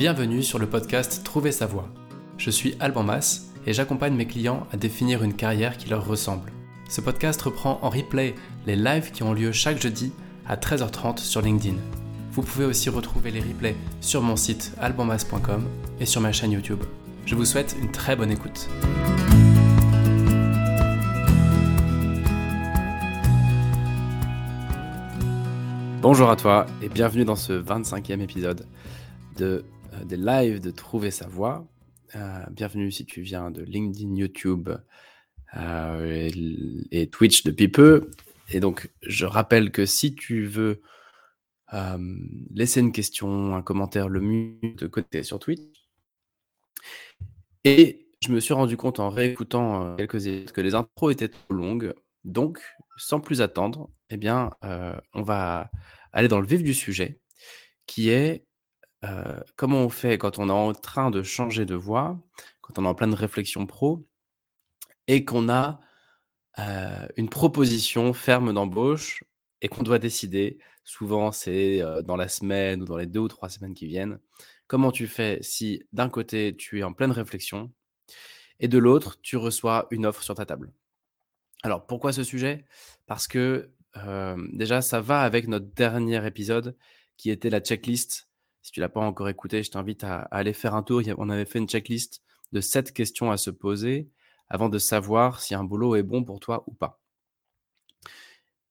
Bienvenue sur le podcast Trouver sa voie. Je suis Alban Mas et j'accompagne mes clients à définir une carrière qui leur ressemble. Ce podcast reprend en replay les lives qui ont lieu chaque jeudi à 13h30 sur LinkedIn. Vous pouvez aussi retrouver les replays sur mon site albanmas.com et sur ma chaîne YouTube. Je vous souhaite une très bonne écoute. Bonjour à toi et bienvenue dans ce 25e épisode de, euh, des lives de Trouver sa voix. Euh, bienvenue si tu viens de LinkedIn, YouTube euh, et, Twitch depuis peu. Et donc, je rappelle que si tu veux laisser une question, un commentaire, le mieux de côté sur Twitch. Et je me suis rendu compte en réécoutant quelques épisodes que les intros étaient trop longues. Donc, sans plus attendre, eh bien, on va aller dans le vif du sujet, qui est comment on fait quand on est en train de changer de voie, quand on est en pleine réflexion pro, et qu'on a une proposition ferme d'embauche et qu'on doit décider. Souvent, c'est dans la semaine ou dans les deux ou trois semaines qui viennent. Comment tu fais si d'un côté, tu es en pleine réflexion et de l'autre, tu reçois une offre sur ta table? Alors, pourquoi ce sujet? Parce que déjà, ça va avec notre dernier épisode qui était la checklist. Si tu l'as pas encore écouté, je t'invite à, aller faire un tour. On avait fait une checklist de sept questions à se poser avant de savoir si un boulot est bon pour toi ou pas.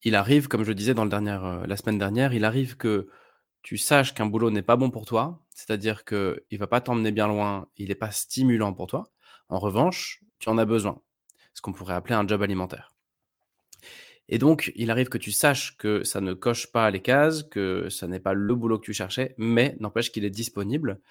Il arrive, comme je le disais dans le dernier, la semaine dernière, il arrive que tu saches qu'un boulot n'est pas bon pour toi, c'est-à-dire qu'il ne va pas t'emmener bien loin, il n'est pas stimulant pour toi. En revanche, tu en as besoin, ce qu'on pourrait appeler un job alimentaire. Et donc, il arrive que tu saches que ça ne coche pas les cases, que ça n'est pas le boulot que tu cherchais, mais n'empêche qu'il est disponible.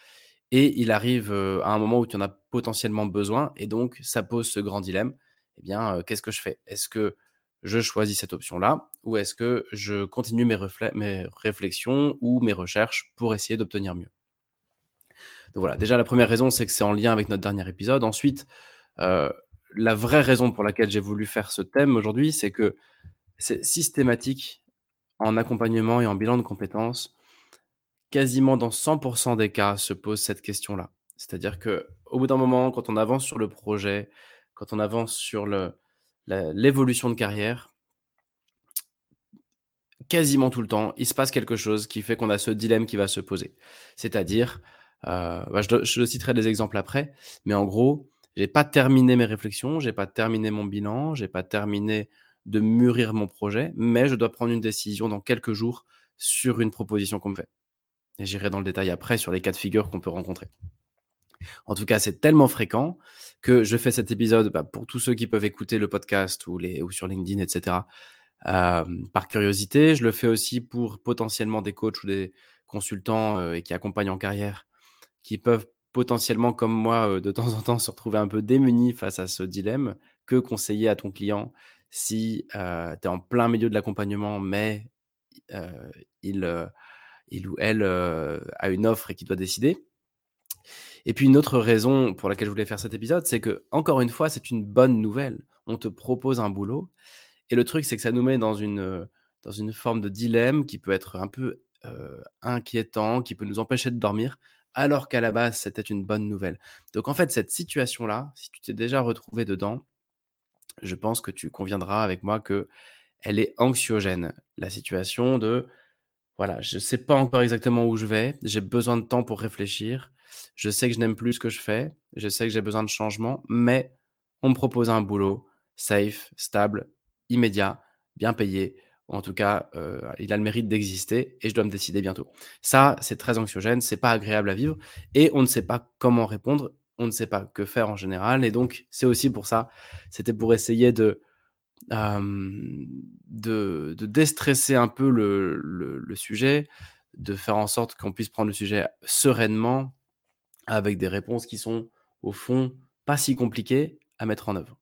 Et il arrive à un moment où tu en as potentiellement besoin, et donc ça pose ce grand dilemme. Eh bien, qu'est-ce que je fais? Est-ce que je choisis cette option-là, ou est-ce que je continue mes, réflexions ou mes recherches pour essayer d'obtenir mieux? Donc voilà, déjà la première raison, c'est que c'est en lien avec notre dernier épisode. Ensuite, la vraie raison pour laquelle j'ai voulu faire ce thème aujourd'hui, c'est que c'est systématique en accompagnement et en bilan de compétences. Quasiment dans 100% des cas se pose cette question-là. C'est-à-dire que au bout d'un moment, quand on avance sur le projet, quand on avance sur l'évolution de carrière, quasiment tout le temps, il se passe quelque chose qui fait qu'on a ce dilemme qui va se poser. C'est-à-dire, euh, bah, je, je, citerai des exemples après, mais en gros, j'ai pas terminé mes réflexions, j'ai pas terminé mon bilan, j'ai pas terminé de mûrir mon projet, mais je dois prendre une décision dans quelques jours sur une proposition qu'on me fait. Et j'irai dans le détail après sur les cas de figure qu'on peut rencontrer. En tout cas, c'est tellement fréquent que je fais cet épisode bah, pour tous ceux qui peuvent écouter le podcast ou, les, ou sur LinkedIn, etc. Euh, par curiosité. Je le fais aussi pour potentiellement des coachs ou des consultants euh, et qui accompagnent en carrière qui peuvent potentiellement, comme moi, euh, de temps en temps, se retrouver un peu démunis face à ce dilemme. Que conseiller à ton client si tu es en plein milieu de l'accompagnement, mais il, il ou elle a une offre et qu'il doit décider et puis une autre raison pour laquelle je voulais faire cet épisode, c'est que encore une fois, c'est une bonne nouvelle. On te propose un boulot et le truc, c'est que ça nous met dans une, dans une forme de dilemme qui peut être un peu inquiétant, qui peut nous empêcher de dormir, alors qu'à la base, c'était une bonne nouvelle. Donc en fait, cette situation-là, si tu t'es déjà retrouvé dedans, je pense que tu conviendras avec moi que elle est anxiogène. La situation de voilà, je ne sais pas encore exactement où je vais, j'ai besoin de temps pour réfléchir, je sais que je n'aime plus ce que je fais, je sais que j'ai besoin de changement, mais on me propose un boulot safe, stable, immédiat, bien payé. En tout cas, euh, il a le mérite d'exister et je dois me décider bientôt. Ça, c'est très anxiogène, c'est pas agréable à vivre et on ne sait pas comment répondre on ne sait pas que faire en général. Et donc, c'est aussi pour ça, c'était pour essayer de, de, déstresser un peu le, sujet, de faire en sorte qu'on puisse prendre le sujet sereinement, avec des réponses qui sont, au fond, pas si compliquées à mettre en œuvre.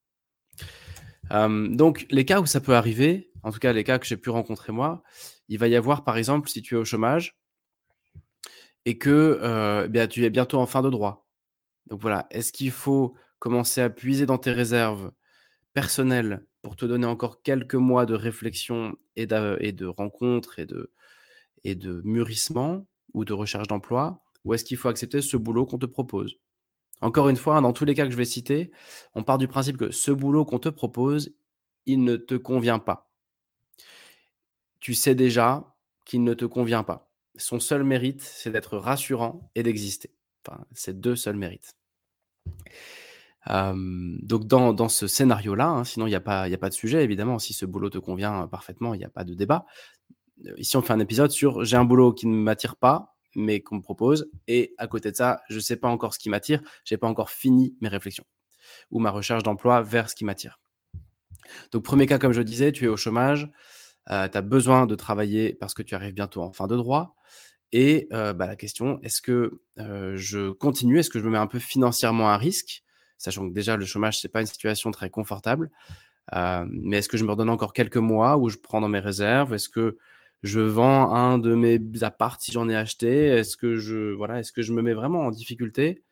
donc, les cas où ça peut arriver, en tout cas les cas que j'ai pu rencontrer moi, il va y avoir, par exemple, si tu es au chômage et que euh, bien, tu es bientôt en fin de droit, donc voilà, est-ce qu'il faut commencer à puiser dans tes réserves personnelles pour te donner encore quelques mois de réflexion et de, et de rencontres et de, et de mûrissement ou de recherche d'emploi ou est-ce qu'il faut accepter ce boulot qu'on te propose? Encore une fois, hein, dans tous les cas que je vais citer, on part du principe que ce boulot qu'on te propose, il ne te convient pas. Tu sais déjà qu'il ne te convient pas. Son seul mérite, c'est d'être rassurant et d'exister. Enfin, deux seuls mérites. donc dans, ce scénario-là, hein, sinon il n'y a, pas, a pas de sujet, évidemment, si ce boulot te convient parfaitement, il n'y a pas de débat. Euh, ici, on fait un épisode sur j'ai un boulot qui ne m'attire pas, mais qu'on me propose, et à côté de ça, je ne sais pas encore ce qui m'attire, je n'ai pas encore fini mes réflexions ou ma recherche d'emploi vers ce qui m'attire. Donc premier cas, comme je disais, tu es au chômage, euh, tu as besoin de travailler parce que tu arrives bientôt en fin de droit, et bah, la question, est-ce que je continue? Est-ce que je me mets un peu financièrement à risque? Sachant que déjà, le chômage, ce n'est pas une situation très confortable. mais est-ce que je me redonne encore quelques mois où je prends dans mes réserves? Est-ce que je vends un de mes apparts si j'en ai acheté? Est-ce que, je, voilà, est-ce que je me mets vraiment en difficulté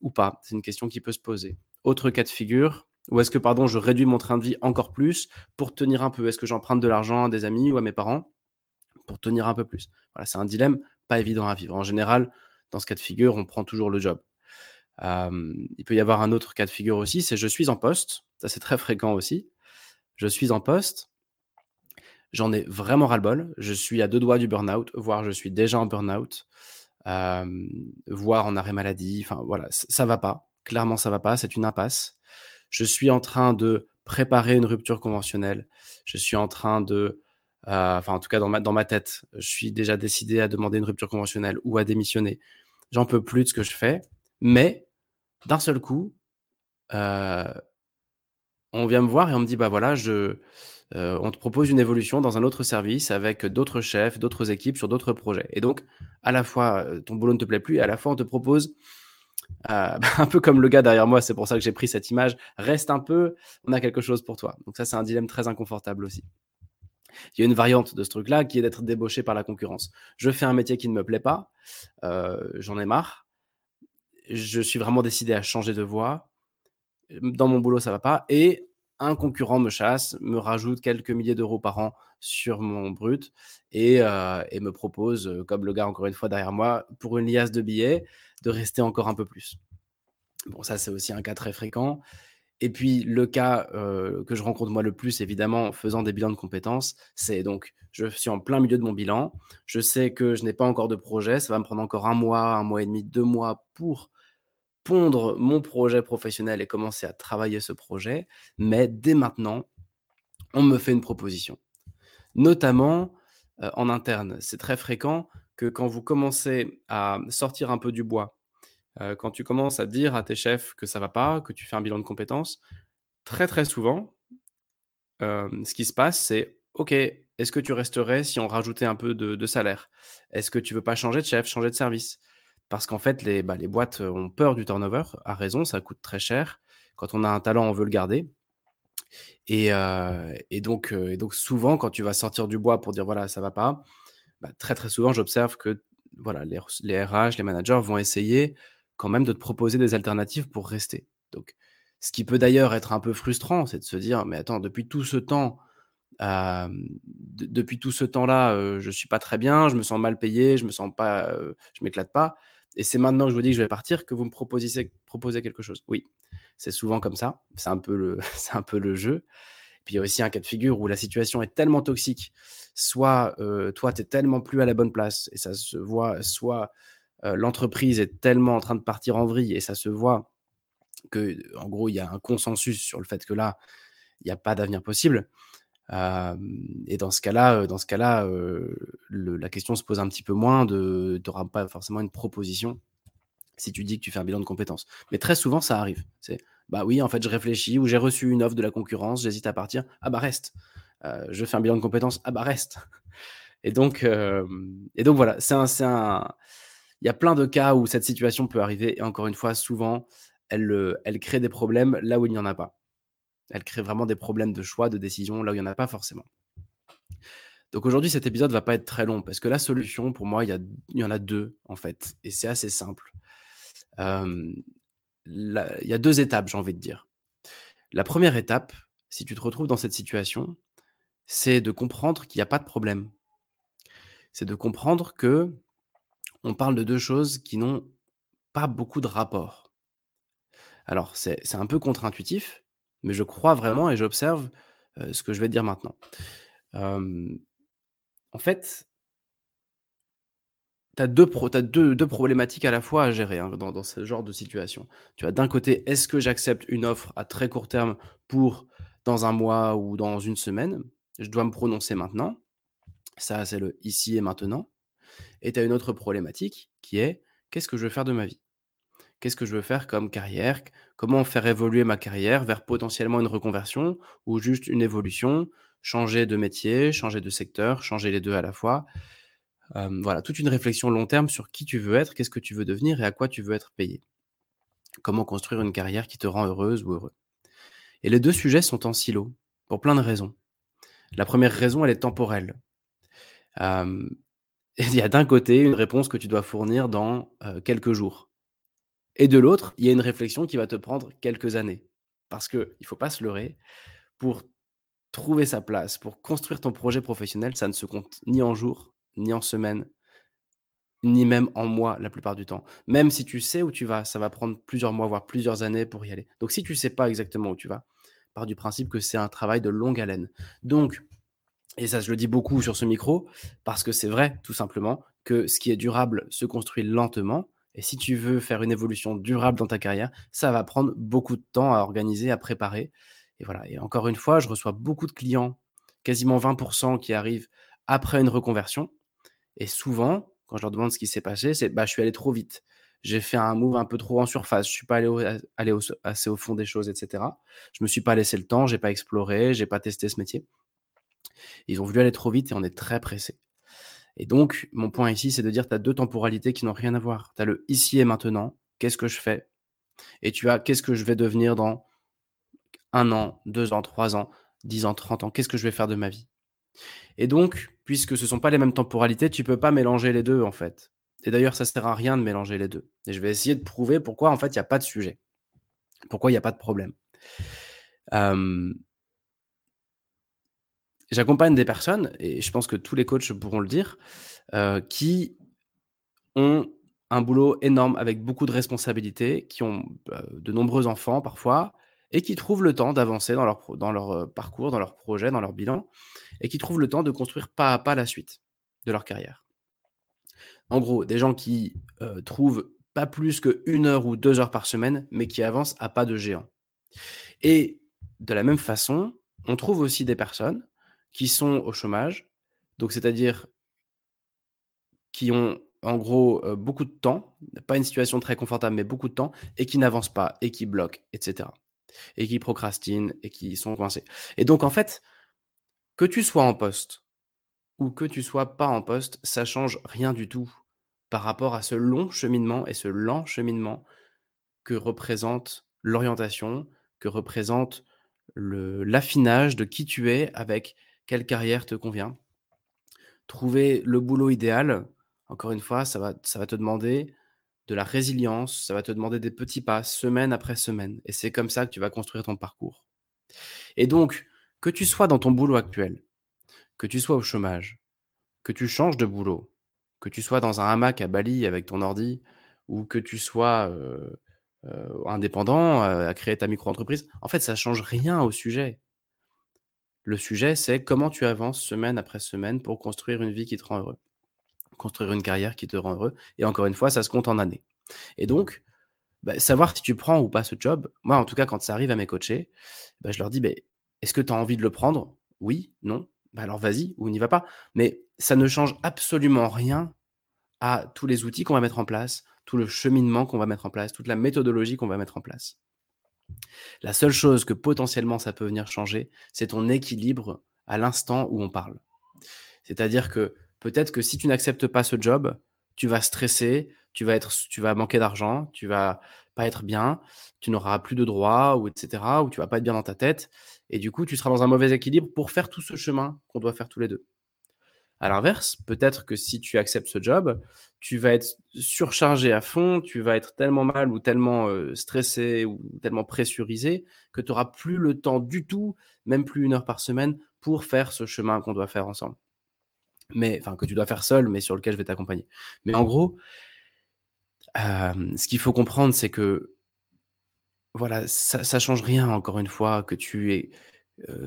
ou pas? C'est une question qui peut se poser. Autre cas de figure, ou est-ce que pardon, je réduis mon train de vie encore plus pour tenir un peu? Est-ce que j'emprunte de l'argent à des amis ou à mes parents pour tenir un peu plus? Voilà, c'est un dilemme pas évident à vivre. En général, dans ce cas de figure, on prend toujours le job. il peut y avoir un autre cas de figure aussi, c'est je suis en poste. Ça, c'est très fréquent aussi. Je suis en poste. J'en ai vraiment ras-le-bol. Je suis à deux doigts du burn-out, voire je suis déjà en burn-out, voire en arrêt maladie. Enfin, voilà, ça va pas. Clairement, ça va pas. C'est une impasse. Je suis en train de préparer une rupture conventionnelle. Je suis en train de euh, enfin, en tout cas, dans ma, tête, je suis déjà décidé à demander une rupture conventionnelle ou à démissionner. J'en peux plus de ce que je fais. Mais d'un seul coup, euh, on vient me voir et on me dit bah voilà, euh, on te propose une évolution dans un autre service avec d'autres chefs, d'autres équipes sur d'autres projets. Et donc, à la fois, ton boulot ne te plaît plus et à la fois, on te propose. un peu comme le gars derrière moi, c'est pour ça que j'ai pris cette image. Reste un peu, on a quelque chose pour toi. Donc ça, c'est un dilemme très inconfortable aussi. Il y a une variante de ce truc-là qui est d'être débauché par la concurrence. Je fais un métier qui ne me plaît pas, euh, j'en ai marre, je suis vraiment décidé à changer de voie. Dans mon boulot, ça va pas. Et un concurrent me chasse, me rajoute quelques milliers d'euros par an sur mon brut et, euh, me propose, euh, comme le gars encore une fois derrière moi, pour une liasse de billets, de rester encore un peu plus. Bon, ça c'est aussi un cas très fréquent. Et puis le cas que je rencontre moi le plus, évidemment, faisant des bilans de compétences, c'est donc je suis en plein milieu de mon bilan, je sais que je n'ai pas encore de projet, ça va me prendre encore un mois, un mois et demi, deux mois pour pondre mon projet professionnel et commencer à travailler ce projet, mais dès maintenant, on me fait une proposition. Notamment en interne, c'est très fréquent que quand vous commencez à sortir un peu du bois, quand tu commences à dire à tes chefs que ça va pas, que tu fais un bilan de compétences, très très souvent, ce qui se passe, c'est OK, est-ce que tu resterais si on rajoutait un peu de, salaire? Est-ce que tu veux pas changer de chef, changer de service? Parce qu'en fait, les, bah, boîtes ont peur du turnover, à raison, ça coûte très cher. Quand on a un talent, on veut le garder. Et, donc, souvent, quand tu vas sortir du bois pour dire voilà, ça va pas, bah, très très souvent, j'observe que voilà, les, RH, les managers vont essayer quand même de te proposer des alternatives pour rester. Donc, ce qui peut d'ailleurs être un peu frustrant, c'est de se dire, mais attends, depuis tout ce temps, depuis tout ce temps-là, je je suis pas très bien, je me sens mal payé, je me sens pas, je m'éclate pas. Et c'est maintenant que je vous dis que je vais partir que vous me proposez, proposez quelque chose. Oui, c'est souvent comme ça. C'est un peu le, un peu le jeu. Puis il y a aussi un cas de figure où la situation est tellement toxique, soit toi, tu es tellement plus à la bonne place, et ça se voit, soit euh, l'entreprise est tellement en train de partir en vrille et ça se voit que, en gros, il y a un consensus sur le fait que là, il n'y a pas d'avenir possible. Et dans ce cas-là, dans ce cas-là, la question se pose un petit peu moins. De, n'auras pas forcément une proposition si tu dis que tu fais un bilan de compétences. Mais très souvent, ça arrive. C'est bah oui, en fait, je réfléchis ou j'ai reçu une offre de la concurrence, j'hésite à partir. Ah bah reste. je fais un bilan de compétences. Ah bah reste. Et donc, et donc voilà, c'est un, il y a plein de cas où cette situation peut arriver. Et encore une fois, souvent, elle, elle crée des problèmes là où il n'y en a pas. Elle crée vraiment des problèmes de choix, de décision là où il n'y en a pas forcément. Donc aujourd'hui, cet épisode va pas être très long parce que la solution, pour moi, il y, en a deux en fait. Et c'est assez simple. il y a deux étapes, j'ai envie de dire. La première étape, si tu te retrouves dans cette situation, c'est de comprendre qu'il n'y a pas de problème. C'est de comprendre que on parle de 2 choses qui n'ont pas beaucoup de rapport. Alors c'est un peu contre-intuitif, mais je crois vraiment et j'observe, ce que je vais dire maintenant. En fait tu as 2 pro tu as 2- 2 problématiques à la fois à gérer, hein, dans ce genre de situation. Tu as d'un côté, est-ce que j'accepte une offre à très court terme pour dans 1 mois ou dans 1 semaine? Je dois me prononcer maintenant. Ça, c'est le ici et maintenant et tu as une autre problématique qui est: «Qu'est-ce que je veux faire de ma vie? Qu'est-ce que je veux faire comme carrière? Comment faire évoluer ma carrière vers potentiellement une reconversion ou juste une évolution? Changer de métier, changer de secteur, changer les 2 à la fois?» voilà, toute une réflexion long terme sur qui tu veux être, qu'est-ce que tu veux devenir et à quoi tu veux être payé. Comment construire une carrière qui te rend heureuse ou heureux? Et les 2 sujets sont en silo pour plein de raisons. La 1re raison, elle est temporelle. Il y a d'un côté une réponse que tu dois fournir dans, quelques jours et de l'autre, il y a une réflexion qui va te prendre quelques années. Parce qu'il faut pas se leurrer, pour trouver sa place, pour construire ton projet professionnel, ça ne se compte ni en jours, ni en semaines ni même en mois la plupart du temps. Même si tu sais où tu vas, ça va prendre plusieurs mois, voire plusieurs années pour y aller. Donc si tu sais pas exactement où tu vas, pars du principe que c'est un travail de longue haleine. Donc et ça je le dis beaucoup sur ce micro, parce que c'est vrai, tout simplement, que ce qui est durable se construit lentement et si tu veux faire une évolution durable dans ta carrière, ça va prendre beaucoup de temps à organiser, à préparer et voilà et encore une fois, je reçois beaucoup de clients, quasiment 20% qui arrivent après une reconversion et souvent, quand je leur demande ce qui s'est passé, c'est: «Bah, je suis allé trop vite. J'ai fait un move un peu trop en surface. Je suis pas allé assez au fond des choses et cetera. Je me suis pas laissé le temps, j'ai pas exploré, j'ai pas testé ce métier». Ils ont voulu aller trop vite et on est très pressé et donc mon point ici, c'est de dire: «Tu as 2 temporalités qui n'ont rien à voir». Tu as le ici et maintenant, qu'est-ce que je fais? Et tu as qu'est-ce que je vais devenir dans 1 an, 2 ans, 3 ans, 10 ans, 30 ans? Qu'est-ce que je vais faire de ma vie? Et donc, puisque ce sont pas les mêmes temporalités, tu peux pas mélanger les 2 en fait et d'ailleurs, ça sert à rien de mélanger les 2 et je vais essayer de prouver pourquoi en fait il y a pas de sujet. Pourquoi il y a pas de problème. J'accompagne des personnes et je pense que tous les coachs pourront le dire, heu, qui ont un boulot énorme avec beaucoup de responsabilités, qui ont, heu, de nombreux enfants parfois et qui trouvent le temps d'avancer dans leur dans leur, heu, parcours, dans leur projet, dans leur bilan et qui trouvent le temps de construire pas à pas la suite de leur carrière. En gros, des gens qui, trouvent pas plus qu'1 heure ou 2 heures par semaine, mais qui avancent à pas de géant et de la même façon, on trouve aussi des personnes qui sont au chômage, donc c'est-à-dire qui ont en gros, heu, beaucoup de temps, pas une situation très confortable, mais beaucoup de temps et qui n'avancent pas et qui bloquent et cetera. Et qui procrastinent et qui sont coincés. Et donc en fait, que tu sois en poste ou que tu sois pas en poste, ça change rien du tout par rapport à ce long cheminement et ce lent cheminement que représente l'orientation, que représente l'affinage de qui tu es avec quelle carrière te convient. Trouver le boulot idéal, encore une fois, ça va te demander de la résilience, ça va te demander des petits pas, semaine après semaine et c'est comme ça que tu vas construire ton parcours et donc que tu sois dans ton boulot actuel, que tu sois au chômage, que tu changes de boulot, que tu sois dans un hamac à Bali avec ton ordi ou que tu sois, heu heu, indépendant, heu, à créer ta micro-entreprise, en fait, ça change rien au sujet. Le sujet, c'est comment tu avances semaine après semaine pour construire une vie qui te rend heureux. Construire une carrière qui te rend heureux et encore une fois, ça se compte en années et donc, bah, savoir si tu prends ou pas ce job, moi, en tout cas, quand ça arrive à mes coachés, bah, je leur dis: «Beh, est-ce que tu as envie de le prendre? Oui? Non? Bah, alors vas-y ou n'y va pas». Mais ça ne change absolument rien à tous les outils qu'on va mettre en place, tout le cheminement qu'on va mettre en place, toute la méthodologie qu'on va mettre en place. La seule chose que potentiellement ça peut venir changer, c'est ton équilibre à l'instant où on parle. C'est-à-dire que peut-être que si tu n'acceptes pas ce job, tu vas stresser, tu vas être tu vas manquer d'argent, tu vas pas être bien, tu n'auras plus de droits ou et cetera ou tu vas pas être bien dans ta tête et du coup, tu seras dans un mauvais équilibre pour faire tout ce chemin qu'on doit faire tous les 2. À l'inverse, peut-être que si tu acceptes ce job, tu vas être surchargé à fond, tu vas être tellement mal ou tellement, heu, stressé ou tellement pressurisé que tu auras plus le temps du tout, même plus 1 heure par semaine pour faire ce chemin qu'on doit faire ensemble mais enfin que tu dois faire seul, mais sur lequel je vais t'accompagner. Mais en gros, ce qu'il faut comprendre, c'est que voilà, ça ça change rien encore une fois que tu aies,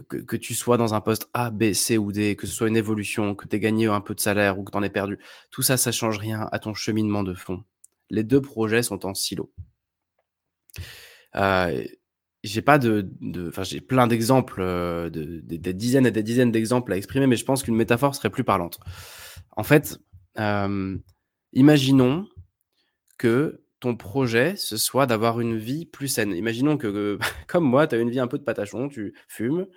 que que tu sois dans un poste A, B, C ou D, que ce soit une évolution, que tu aies gagné un peu de salaire ou que tu en aies perdu. Tout ça, ça change rien à ton cheminement de fond. Les deux projets sont en silo. j'ai pas de enfin, j'ai plein d'exemples, de des dizaines et des dizaines d'exemples à exprimer, mais je pense qu'une métaphore serait plus parlante. En fait, imaginons que ton projet, ce soit d'avoir une vie plus saine. Imaginons que, comme moi, tu as une vie un peu de patachon, tu fumes,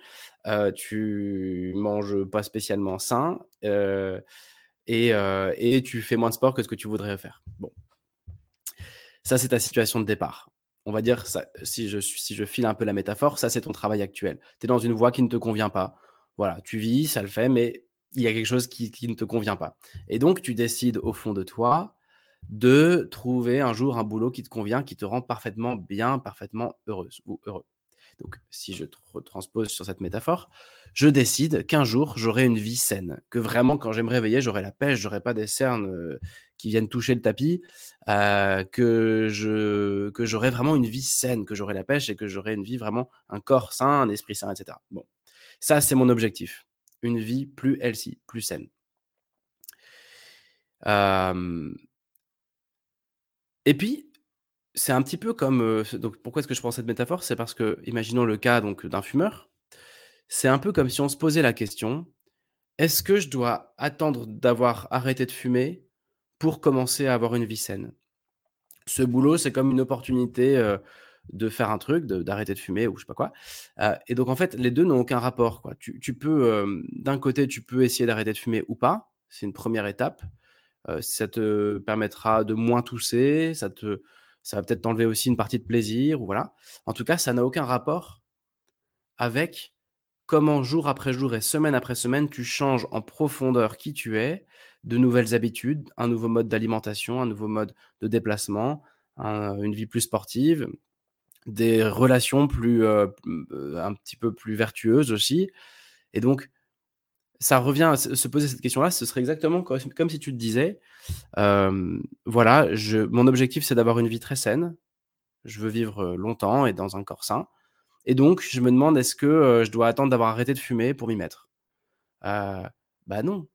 euh, tu manges pas spécialement sain, euh, et, euh, et, tu fais moins de sport que ce que tu voudrais faire. Bon. Ça, c'est ta situation de départ. On va dire, si, je, si je file un peu la métaphore, ça, c'est ton travail actuel. Tu es dans une voie qui ne te convient pas. Voilà, tu vis, ça le fait, mais il y a quelque chose qui, qui ne te convient pas. Et donc, tu décides au fond de toi de trouver un jour un boulot qui te convient, qui te rend parfaitement bien, parfaitement heureuse ou heureux. Donc, si je transpose sur cette métaphore, je décide qu'un jour, j'aurai une vie saine. Que vraiment, quand je me réveiller, j'aurai la pêche, j'aurai pas des cernes euh, qui viennent toucher le tapis, euh, que je que j'aurai vraiment une vie saine, que j'aurai la pêche et que j'aurai une vie vraiment, un corps sain, un esprit sain, etc. Bon, ça, c'est mon objectif. Une vie plus healthy, plus saine. Euh, et puis, c'est un petit peu comme, donc pourquoi est-ce que je prends cette métaphore? C'est parce que, imaginons le cas donc d'un fumeur. C'est un peu comme si on se posait la question: «Est-ce que je dois attendre d'avoir arrêté de fumer pour commencer à avoir une vie saine?» Ce boulot, c'est comme une opportunité, de faire un truc, d'arrêter de fumer ou je sais pas quoi, et donc en fait, les deux n'ont aucun rapport, quoi. Tu tu peux, d'un côté, tu peux essayer d'arrêter de fumer ou pas, c'est une première étape ça te permettra de moins tousser, ça te va peut-être t'enlever aussi une partie de plaisir voilà. En tout cas, ça n'a aucun rapport avec comment jour après jour et semaine après semaine, tu changes en profondeur qui tu es, de nouvelles habitudes, un nouveau mode d'alimentation, un nouveau mode de déplacement, une vie plus sportive, des relations plus, un petit peu plus vertueuses aussi et donc ça revient à se poser cette question-là, ce serait exactement comme si tu te disais, voilà, mon objectif, c'est d'avoir une vie très saine. Je veux vivre, longtemps et dans un corps sain et donc je me demande est-ce que, je dois attendre d'avoir arrêté de fumer pour m'y mettre? bah, non.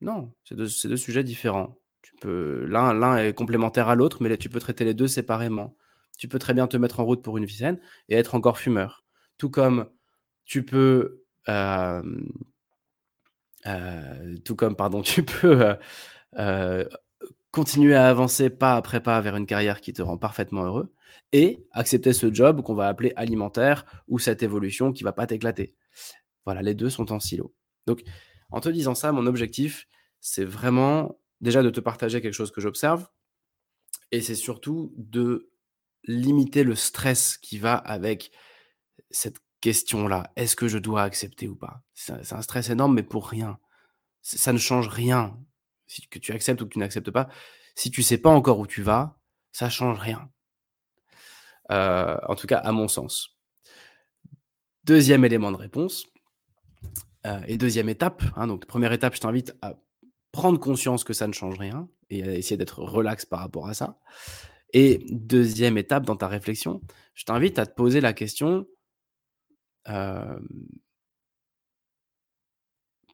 Non, c'est deux sujets différents. Tu peux l'un est complémentaire à l'autre, mais tu peux traiter les deux séparément. Tu peux très bien te mettre en route pour une vie saine et être encore fumeur. Tout comme tu peux, tout comme, pardon, tu peux continuer à avancer pas après pas vers une carrière qui te rend parfaitement heureux et accepter ce job qu'on va appeler alimentaire ou cette évolution qui va pas t'éclater. Voilà, les deux sont en silo. Donc, en te disant ça, mon objectif, c'est vraiment déjà de te partager quelque chose que j'observe et c'est surtout de limiter le stress qui va avec cette question-là. Est-ce que je dois accepter ou pas? C'est un stress énorme, mais pour rien. ça ne change rien. Si que tu acceptes ou que tu n'acceptes pas, si tu sais pas encore où tu vas, ça change rien. Euh, en tout cas, à mon sens. Deuxième élément de réponse, euh, et deuxième étape, hein, donc première étape, je t'invite à prendre conscience que ça ne change rien et à essayer d'être relax par rapport à ça. Et deuxième étape dans ta réflexion, je t'invite à te poser la question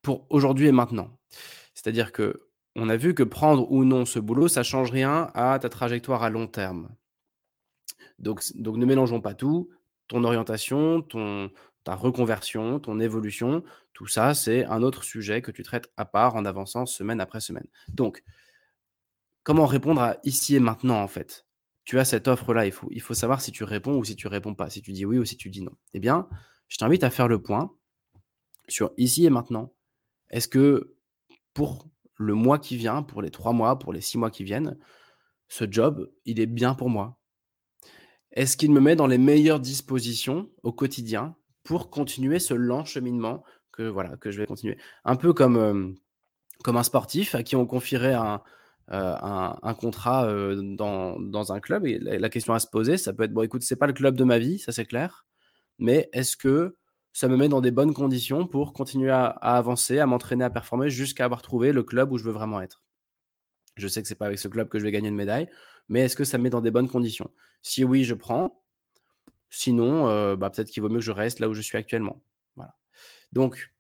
pour aujourd'hui et maintenant. C'est-à-dire que on a vu que prendre ou non ce boulot, ça change rien à ta trajectoire à long terme. Donc donc ne mélangeons pas tout. Ton orientation, ton ta reconversion, ton évolution, tout ça, c'est un autre sujet que tu traites à part en avançant semaine après semaine. Donc, comment répondre à ici et maintenant, en fait? Tu as cette offre-là, il faut il faut savoir si tu réponds ou si tu réponds pas, si tu dis oui ou si tu dis non. Eh bien je t'invite à faire le point sur ici et maintenant. Est-ce que pour le mois qui vient, pour les trois mois, pour les six mois qui viennent, ce job, il est bien pour moi? Est-ce qu'il me met dans les meilleures dispositions au quotidien pour continuer ce lent cheminement que, voilà, que je vais continuer? Un peu comme, euh, comme un sportif à qui on confierait un, euh, un, contrat euh, dans, dans, un club. La, la, question à se poser, ça peut être, bon, écoute, c'est pas le club de ma vie, ça c'est clair mais est-ce que ça me met dans des bonnes conditions pour continuer à avancer, à m'entraîner, à performer jusqu'à avoir trouvé le club où je veux vraiment être? Je sais que c'est pas avec ce club que je vais gagner une médaille, mais est-ce que ça me met dans des bonnes conditions? Si oui, je prends, sinon, heu, bah, peut-être qu'il vaut mieux que je reste là où je suis actuellement. Voilà. Donc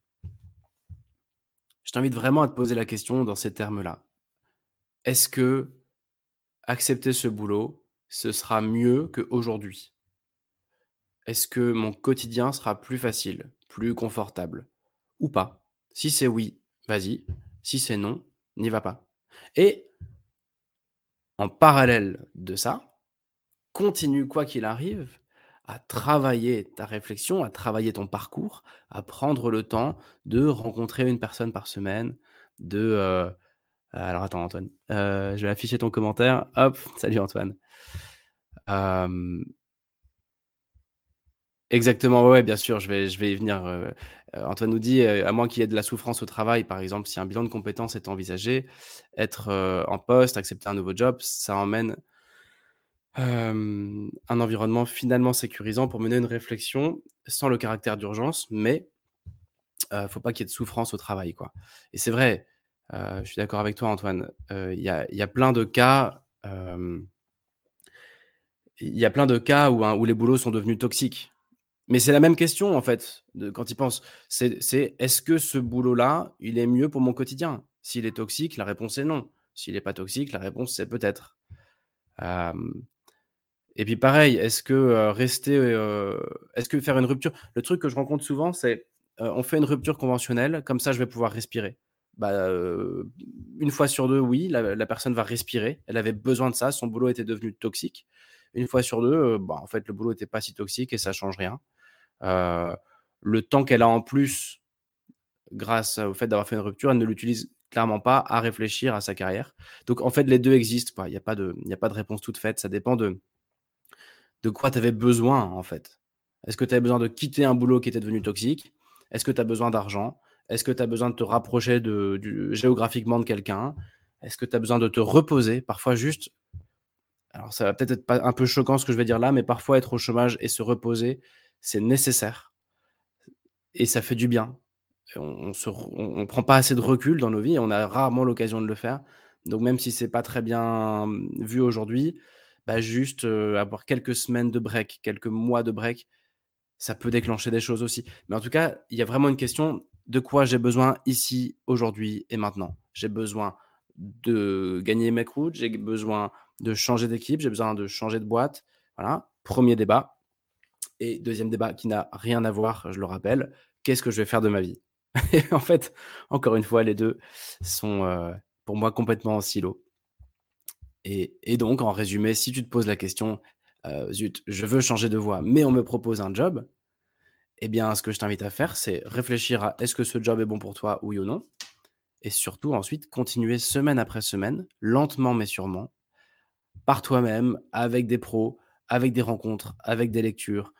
je t'invite vraiment à te poser la question dans ces termes-là. Est-ce que accepter ce boulot, ce sera mieux qu'aujourd'hui? Est-ce que mon quotidien sera plus facile, plus confortable ou pas? Si c'est oui, vas-y. Si c'est non, n'y va pas. Et en parallèle de ça, continue, quoi qu'il arrive, à travailler ta réflexion, à travailler ton parcours, à prendre le temps de rencontrer une personne par semaine, de, heu alors attends Antoine, heu, je vais afficher ton commentaire. Hop, salut Antoine. Exactement, ouais, bien sûr, je vais je vais y venir, heu heu, Antoine nous dit, heu: «À moins qu'il y ait de la souffrance au travail, par exemple, si un bilan de compétences est envisagé, être, en poste, accepter un nouveau job, ça emmène, un environnement finalement sécurisant pour mener une réflexion sans le caractère d'urgence, mais heu, faut pas qu'il y ait de souffrance au travail, quoi» et c'est vrai, je suis d'accord avec toi Antoine, il y a il y a plein de cas, il y a plein de cas où où les boulots sont devenus toxiques. Mais c'est la même question en fait, quand tu y penses. C'est «Est-ce que ce boulot-là, il est mieux pour mon quotidien?» S'il est toxique, la réponse est non. S'il est pas toxique, la réponse c'est peut-être. Et puis pareil, est-ce que, heu, rester, heu, est-ce que faire une rupture? Le truc que je rencontre souvent, c'est, heu: «On fait une rupture conventionnelle, comme ça je vais pouvoir respirer». Bah, 1 fois sur 2, oui, la personne va respirer. Elle avait besoin de ça, son boulot était devenu toxique. 1 fois sur 2, heu, bah, en fait, le boulot était pas si toxique et ça change rien. Heu, le temps qu'elle a en plus, grâce au fait d'avoir fait une rupture, elle ne l'utilise clairement pas à réfléchir à sa carrière. Donc en fait, les 2 existent. Il y a pas de a pas de réponse toute faite. Ça dépend de de quoi tu avais besoin, en fait. Est-ce que tu avais besoin de quitter un boulot qui était devenu toxique? Est-ce que tu as besoin d'argent? Est-ce que tu as besoin de te rapprocher de du géographiquement de quelqu'un? Est-ce que tu as besoin de te reposer? Parfois juste alors ça va peut-être être un peu choquant ce que je vais dire là, mais parfois être au chômage et se reposer, c'est nécessaire et ça fait du bien. On re on prend pas assez de recul dans nos vies et on a rarement l'occasion de le faire. Donc même si c'est pas très bien, mmh, vu aujourd'hui, bah, juste, avoir quelques semaines de break, quelques mois de break, ça peut déclencher des choses aussi. Mais en tout cas, il y a vraiment une question: de quoi j'ai besoin ici, aujourd'hui et maintenant? J'ai besoin de gagner mes croûtes, j'ai besoin de changer d'équipe, j'ai besoin de changer de boîte. Voilà, Premier débat et deuxième débat qui n'a rien à voir, je le rappelle, qu'est-ce que je vais faire de ma vie? Et en fait, encore une fois, les 2 sont, heu, pour moi complètement en silo. Et donc en résumé, si tu te poses la question: «Heu, zut, je veux changer de voie, mais on me propose un job», eh bien, ce que je t'invite à faire, c'est réfléchir à: «Est-ce que ce job est bon pour toi, oui ou non?» et surtout ensuite continuer semaine après semaine, lentement mais sûrement, par toi-même, avec des pros, avec des rencontres, avec des lectures,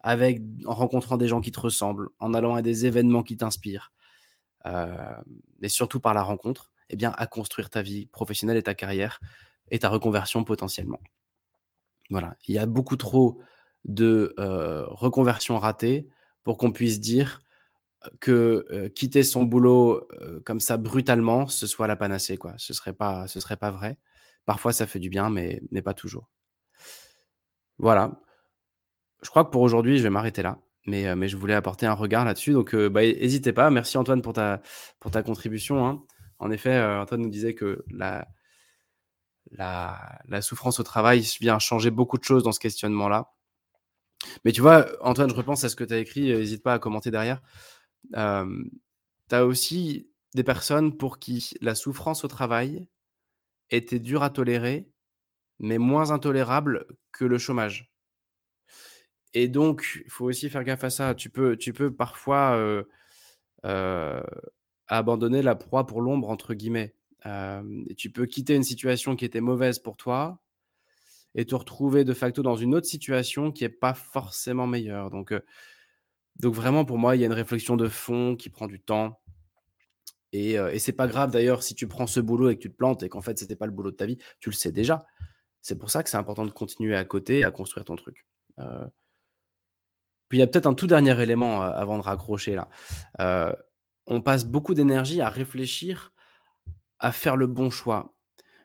avec en rencontrant des gens qui te ressemblent, en allant à des événements qui t'inspirent, hem, et surtout par la rencontre, eh bien, à construire ta vie professionnelle et ta carrière et ta reconversion potentiellement. Voilà, il y a beaucoup trop de, heu, reconversions ratées pour qu'on puisse dire, que, heu, quitter son boulot, heu, comme ça brutalement, ce soit la panacée, quoi. Ce serait pas ce serait pas vrai. Parfois ça fait du bien, mais mais pas toujours. Voilà. Je crois que pour aujourd'hui, je vais m'arrêter là, mais heu, mais je voulais apporter un regard là-dessus donc heu, bah, hésitez pas. Merci Antoine pour ta pour ta contribution, hein. En effet, heu, Antoine nous disait que la la la souffrance au travail vient changer beaucoup de choses dans ce questionnement-là. Mais tu vois, Antoine, je repense à ce que tu as écrit, heu, hésite pas à commenter derrière. Tu as aussi des personnes pour qui la souffrance au travail était dure à tolérer, mais moins intolérable que le chômage. Et donc, il faut aussi faire gaffe à ça. Tu peux tu peux parfois, abandonner la «proie pour l'ombre» entre guillemets. Et tu peux quitter une situation qui était mauvaise pour toi et te retrouver de facto dans une autre situation qui est pas forcément meilleure. Donc donc vraiment pour moi, il y a une réflexion de fond qui prend du temps et et c'est pas grave d'ailleurs si tu prends ce boulot et que tu te plantes et qu'en fait c'était pas le boulot de ta vie, tu le sais déjà. C'est pour ça que c'est important de continuer à côté, à construire ton truc. Heu Puis il y a peut-être un tout dernier élément, heu, avant de raccrocher là. Heu, on passe beaucoup d'énergie à réfléchir à faire le bon choix.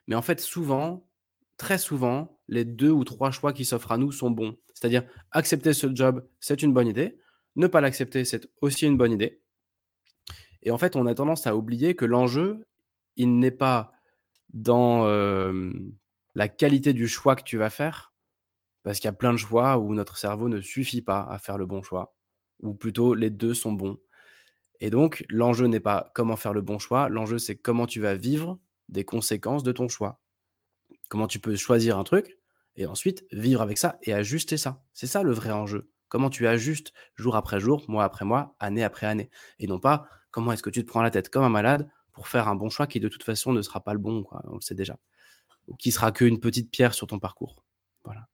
Mais en fait, souvent, très souvent, les 2 ou 3 choix qui s'offrent à nous sont bons. C'est-à-dire accepter ce job, c'est une bonne idée. Ne pas l'accepter, c'est aussi une bonne idée. Et en fait, on a tendance à oublier que l'enjeu, il n'est pas dans, la qualité du choix que tu vas faire, parce qu'il y a plein de choix où notre cerveau ne suffit pas à faire le bon choix, ou plutôt les 2 sont bons. Et donc l'enjeu n'est pas comment faire le bon choix, l'enjeu c'est comment tu vas vivre des conséquences de ton choix. Comment tu peux choisir un truc et ensuite vivre avec ça et ajuster ça. C'est ça le vrai enjeu. Comment tu ajustes jour après jour, mois après mois, année après année. Et non pas comment est-ce que tu te prends la tête comme un malade pour faire un bon choix qui de toute façon ne sera pas le bon, on le sait déjà. Qui sera qu'une petite pierre sur ton parcours. Voilà.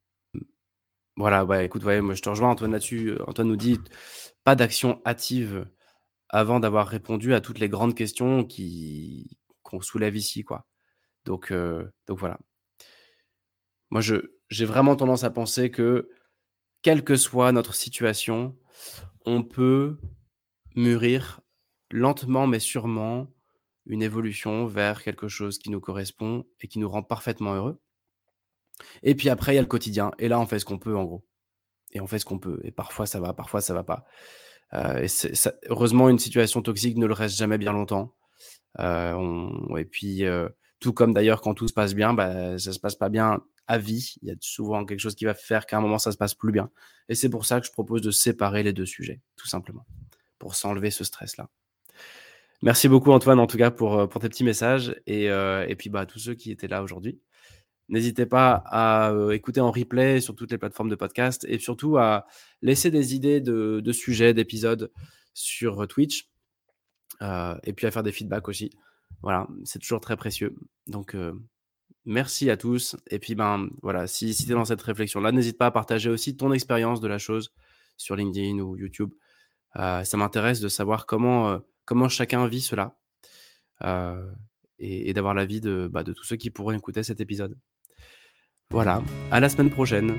Voilà, ouais, écoute, moi je te rejoins Antoine là-dessus. Euh, Antoine nous dit pas d'action hâtive avant d'avoir répondu à toutes les grandes questions qu'on soulève ici, quoi. Donc, heu, donc voilà. Moi, je j'ai vraiment tendance à penser que, quelle que soit notre situation, on peut mûrir lentement mais sûrement une évolution vers quelque chose qui nous correspond et qui nous rend parfaitement heureux. Et puis après, il y a le quotidien et là, on fait ce qu'on peut en gros et on fait ce qu'on peut et parfois ça va, parfois ça va pas. Ça heureusement, une situation toxique ne le reste jamais bien longtemps. On et puis, heu, tout comme d'ailleurs quand tout se passe bien, bah, ça se passe pas bien à vie. Il y a souvent quelque chose qui va faire qu'à un moment ça se passe plus bien et c'est pour ça que je propose de séparer les 2 sujets, tout simplement, pour s'enlever ce stress-là. Merci beaucoup Antoine en tout cas pour, heu, pour tes petits messages et heu et puis, bah, à tous ceux qui étaient là aujourd'hui. N'hésitez pas à, heu, écouter en replay sur toutes les plateformes de podcast et surtout à laisser des idées de de sujets, d'épisodes sur Twitch, et puis à faire des feedbacks aussi. Voilà, c'est toujours très précieux. Donc, merci à tous et puis, ben, voilà, si si tu es dans cette réflexion-là, n'hésite pas à partager aussi ton expérience de la chose sur LinkedIn ou YouTube. Ça m'intéresse de savoir comment, comment chacun vit cela, et et d'avoir l'avis de, bah, de tous ceux qui pourraient écouter cet épisode. Voilà, à la semaine prochaine.